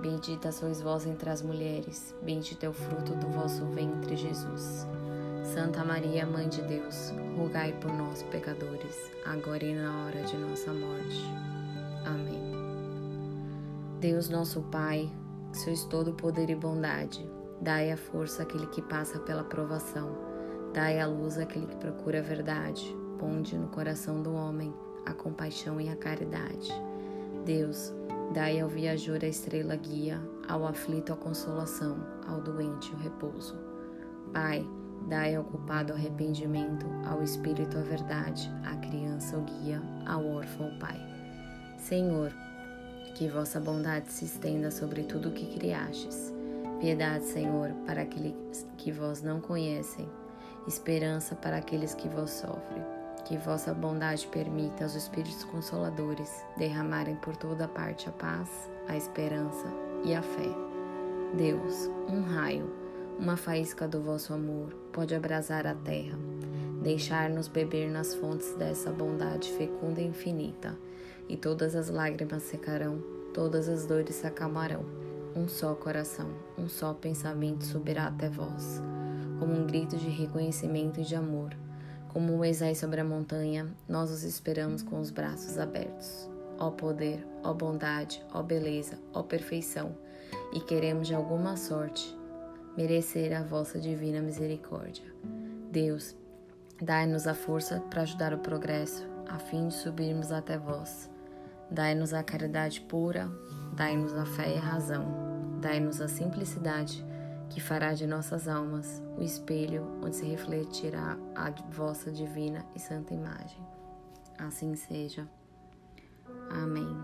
Bendita sois vós entre as mulheres, bendito é o fruto do vosso ventre, Jesus. Santa Maria, Mãe de Deus, rogai por nós, pecadores, agora e na hora de nossa morte. Amém. Deus nosso Pai, sois todo poder e bondade, dai a força àquele que passa pela provação, dai a luz àquele que procura a verdade, ponde no coração do homem a compaixão e a caridade. Deus, Dai ao viajor a estrela guia, ao aflito a consolação, ao doente o repouso. Pai, dai ao culpado arrependimento, ao espírito a verdade, à criança o guia, ao órfão o Pai. Senhor, que vossa bondade se estenda sobre tudo o que criastes. Piedade, Senhor, para aqueles que vós não conhecem, esperança para aqueles que vós sofrem que vossa bondade permita aos Espíritos Consoladores derramarem por toda parte a paz, a esperança e a fé. Deus, um raio, uma faísca do vosso amor pode abrasar a terra, deixar-nos beber nas fontes dessa bondade fecunda e infinita, e todas as lágrimas secarão, todas as dores se acalmarão. Um só coração, um só pensamento subirá até vós, como um grito de reconhecimento e de amor como Moisés sobre a montanha, nós os esperamos com os braços abertos. Ó poder, ó bondade, ó beleza, ó perfeição, e queremos de alguma sorte merecer a vossa divina misericórdia. Deus, dai-nos a força para ajudar o progresso, a fim de subirmos até vós. Dai-nos a caridade pura, dai-nos a fé e a razão, dai-nos a simplicidade que fará de nossas almas o espelho onde se refletirá a vossa divina e santa imagem. Assim seja. Amém.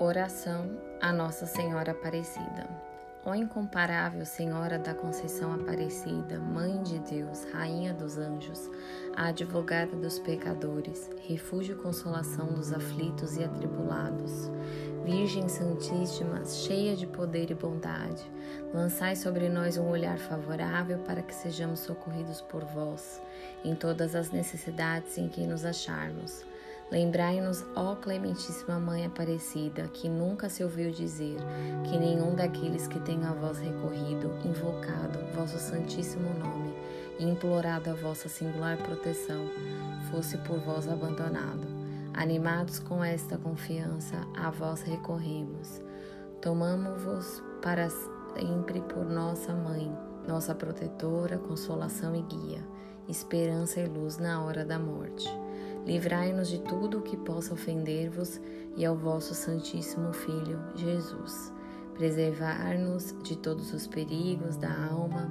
Oração a Nossa Senhora Aparecida. Ó incomparável Senhora da Conceição Aparecida, Mãe de Deus, Rainha dos Anjos, a advogada dos pecadores, refúgio e consolação dos aflitos e atribulados, Virgem Santíssima, cheia de poder e bondade, lançai sobre nós um olhar favorável para que sejamos socorridos por vós em todas as necessidades em que nos acharmos Lembrai-nos, ó Clementíssima Mãe Aparecida, que nunca se ouviu dizer que nenhum daqueles que tem a vós recorrido, invocado vosso Santíssimo nome e implorado a vossa singular proteção, fosse por vós abandonado. Animados com esta confiança, a vós recorremos. Tomamo-vos para sempre por nossa Mãe, nossa protetora, consolação e guia, esperança e luz na hora da morte. Livrai-nos de tudo o que possa ofender-vos e ao vosso Santíssimo Filho, Jesus. Preservar-nos de todos os perigos da alma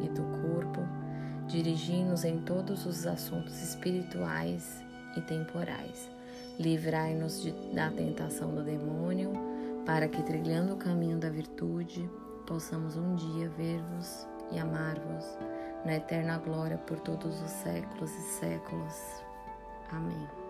e do corpo, dirigir-nos em todos os assuntos espirituais e temporais. Livrai-nos da tentação do demônio, para que, trilhando o caminho da virtude, possamos um dia ver-vos e amar-vos na eterna glória por todos os séculos e séculos. Amém.